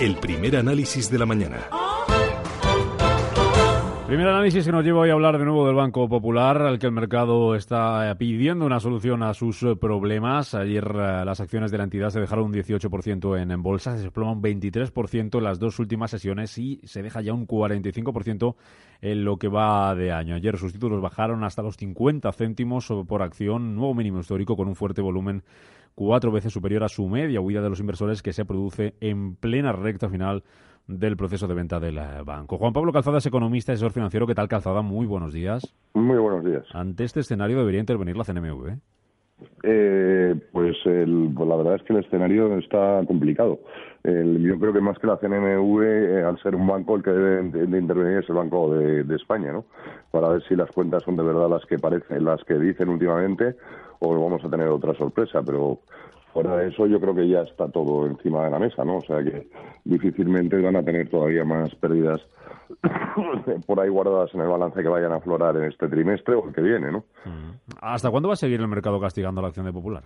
El primer análisis de la mañana. Primer análisis que nos lleva hoy a hablar de nuevo del Banco Popular, al que el mercado está pidiendo una solución a sus problemas. Ayer eh, las acciones de la entidad se dejaron un 18% en, en bolsa, se desploma un 23% en las dos últimas sesiones y se deja ya un 45% en lo que va de año. Ayer sus títulos bajaron hasta los 50 céntimos por acción, nuevo mínimo histórico con un fuerte volumen cuatro veces superior a su media huida de los inversores que se produce en plena recta final del proceso de venta del eh, banco. Juan Pablo Calzada es economista y asesor financiero. ¿Qué tal, Calzada? Muy buenos días. Muy buenos días. Ante este escenario debería intervenir la CNMV. ¿Eh? Pues, el, pues, la verdad es que el escenario está complicado. El, yo creo que más que la CNMV, eh, al ser un banco, el que debe de, intervenir es el Banco de, de, España, ¿no? Para ver si las cuentas son de verdad las que parecen, las que dicen últimamente, o vamos a tener otra sorpresa. Pero fuera de eso, yo creo que ya está todo encima de la mesa, ¿no? O sea que difícilmente van a tener todavía más pérdidas por ahí guardadas en el balance que vayan a aflorar en este trimestre o el que viene, ¿no? ¿Hasta cuándo va a seguir el mercado castigando la acción de Popular?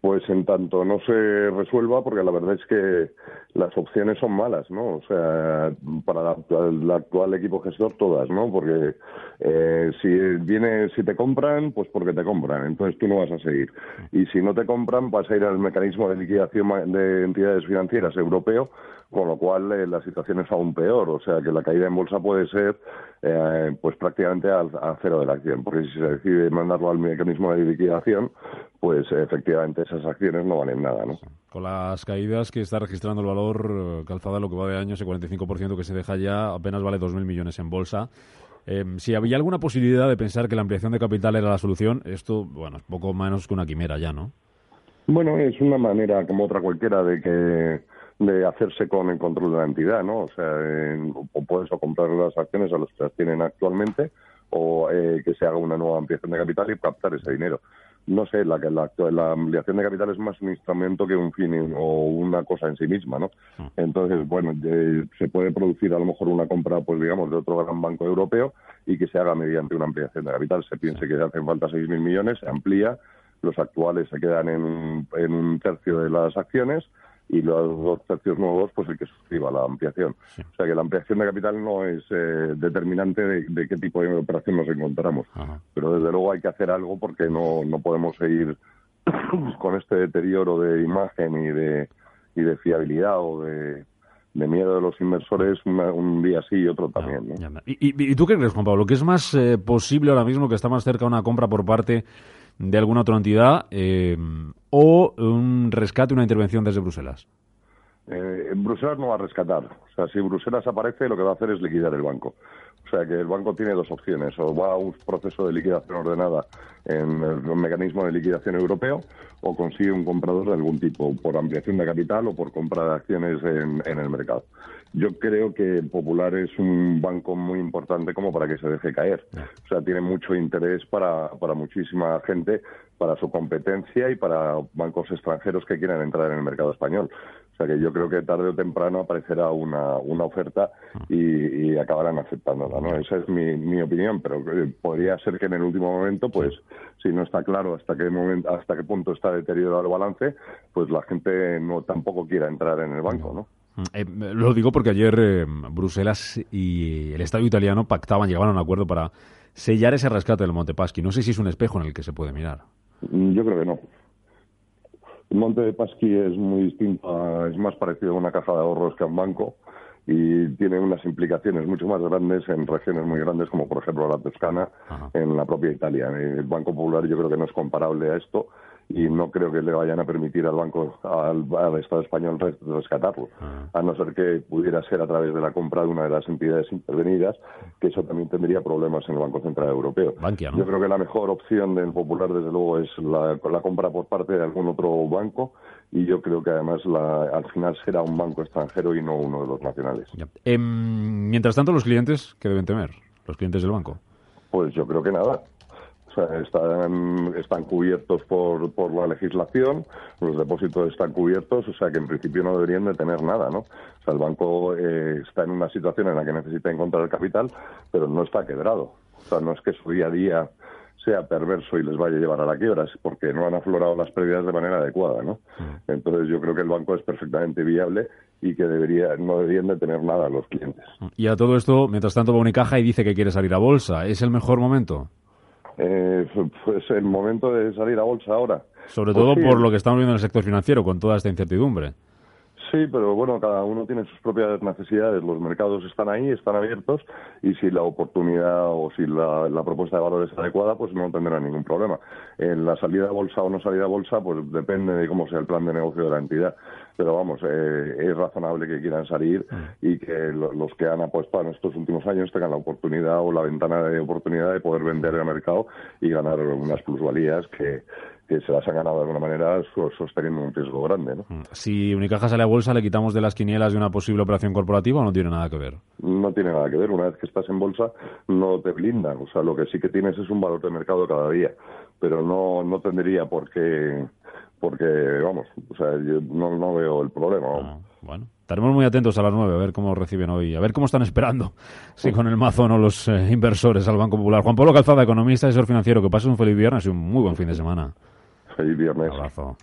Pues en tanto no se resuelva, porque la verdad es que las opciones son malas, ¿no? O sea, para el actual equipo gestor todas, ¿no? Porque eh, si viene, si te compran, pues porque te compran, entonces tú no vas a seguir. Y si no te compran, vas a ir al mecanismo de liquidación de entidades financieras europeo, con lo cual eh, la situación es aún peor. O sea, que la caída en bolsa puede ser eh, pues prácticamente al, a cero de la acción, porque si se decide mandarlo al mecanismo de liquidación, pues efectivamente esas acciones no valen nada, ¿no? Con las caídas que está registrando el valor eh, calzada lo que va de año, ese 45% que se deja ya, apenas vale 2.000 millones en bolsa. Eh, si había alguna posibilidad de pensar que la ampliación de capital era la solución, esto, bueno, es poco menos que una quimera ya, ¿no? Bueno, es una manera como otra cualquiera de que de hacerse con el control de la entidad, ¿no? O sea, o puedes o comprar las acciones a los que las tienen actualmente o eh, que se haga una nueva ampliación de capital y captar ese dinero. No sé, la, la, la ampliación de capital es más un instrumento que un fin o una cosa en sí misma, ¿no? Mm. Entonces, bueno, se puede producir a lo mejor una compra, pues digamos, de otro gran banco europeo y que se haga mediante una ampliación de capital. Se piense que hacen falta 6.000 millones, se amplía, los actuales se quedan en, en un tercio de las acciones y los dos tercios nuevos, pues el que suscriba la ampliación. O sea que la ampliación de capital no es eh, determinante de, qué tipo de operación nos encontramos. Pero desde luego hay que hacer algo porque no, no podemos seguir con este deterioro de imagen y de, y de fiabilidad o de, de miedo de los inversores un día sí y otro también. ¿no? ¿Y, tú qué crees, Juan Pablo? ¿Qué es más eh, posible ahora mismo que está más cerca una compra por parte de alguna otra entidad eh, o un rescate, una intervención desde Bruselas? Eh, Bruselas no va a rescatar. O sea, si Bruselas aparece, lo que va a hacer es liquidar el banco. O sea, que el banco tiene dos opciones. O va a un proceso de liquidación ordenada en el mecanismo de liquidación europeo o consigue un comprador de algún tipo, por ampliación de capital o por compra de acciones en, en el mercado. Yo creo que Popular es un banco muy importante como para que se deje caer. O sea, tiene mucho interés para, para muchísima gente, para su competencia y para bancos extranjeros que quieran entrar en el mercado español. O sea, que yo creo que tarde o temprano aparecerá una, una oferta y, y acabarán aceptándola. ¿no? Esa es mi, mi opinión, pero eh, podría ser que en el último momento, pues, si no está claro hasta qué momento, hasta qué punto está deteriorado el balance, pues la gente no tampoco quiera entrar en el banco, ¿no? Eh, lo digo porque ayer eh, Bruselas y el Estado italiano pactaban, llegaban a un acuerdo para sellar ese rescate del Montepaschi. No sé si es un espejo en el que se puede mirar. Mm, yo creo que no. El Monte de Paschi es muy distinto, es más parecido a una caja de ahorros que a un banco y tiene unas implicaciones mucho más grandes en regiones muy grandes como por ejemplo la Toscana en la propia Italia. El Banco Popular yo creo que no es comparable a esto y no creo que le vayan a permitir al banco, al, Estado español rescatarlo, ah. a no ser que pudiera ser a través de la compra de una de las entidades intervenidas, que eso también tendría problemas en el Banco Central Europeo. Yo creo que la mejor opción del Popular, desde luego, es la, la compra por parte de algún otro banco y yo creo que además la, al final será un banco extranjero y no uno de los nacionales. Em, mientras tanto, los clientes, ¿qué deben temer? Los clientes del banco. Pues yo creo que nada. O sea, están, están cubiertos por, por la legislación, los depósitos están cubiertos, o sea que en principio no deberían de tener nada, ¿no? O sea, el banco eh, está en una situación en la que necesita encontrar el capital, pero no está quebrado. O sea, no es que su día a día sea perverso y les vaya a llevar a la quiebra, es porque no han aflorado las pérdidas de manera adecuada, ¿no? Mm. Entonces yo creo que el banco es perfectamente viable y que debería no deberían de tener nada los clientes. Y a todo esto, mientras tanto va Unicaja y dice que quiere salir a bolsa, ¿es el mejor momento? Eh, pues el momento de salir a bolsa ahora. Sobre todo pues por lo que estamos viendo en el sector financiero, con toda esta incertidumbre. Sí, pero bueno, cada uno tiene sus propias necesidades. Los mercados están ahí, están abiertos y si la oportunidad o si la, propuesta de valor es adecuada, pues no tendrá ningún problema. En la salida a bolsa o no salida a bolsa, pues depende de cómo sea el plan de negocio de la entidad. Pero vamos, eh, es razonable que quieran salir mm. y que los que han apostado en estos últimos años tengan la oportunidad o la ventana de oportunidad de poder vender en el mercado y ganar unas plusvalías que que se las han ganado de alguna manera sosteniendo un riesgo grande. ¿no? Mm. Si Unicaja sale a bolsa, ¿le quitamos de las quinielas de una posible operación corporativa o no tiene nada que ver? No tiene nada que ver. Una vez que estás en bolsa, no te blindan. O sea, lo que sí que tienes es un valor de mercado cada día. Pero no, no tendría por qué. Porque, vamos, o sea, yo no, no veo el problema. Ah, bueno. Estaremos muy atentos a las nueve a ver cómo reciben hoy, a ver cómo están esperando, si con el mazo o no los eh, inversores al Banco Popular. Juan Pablo Calzada, economista y asesor financiero, que pase un feliz viernes y un muy buen fin de semana. Feliz viernes. Abrazo.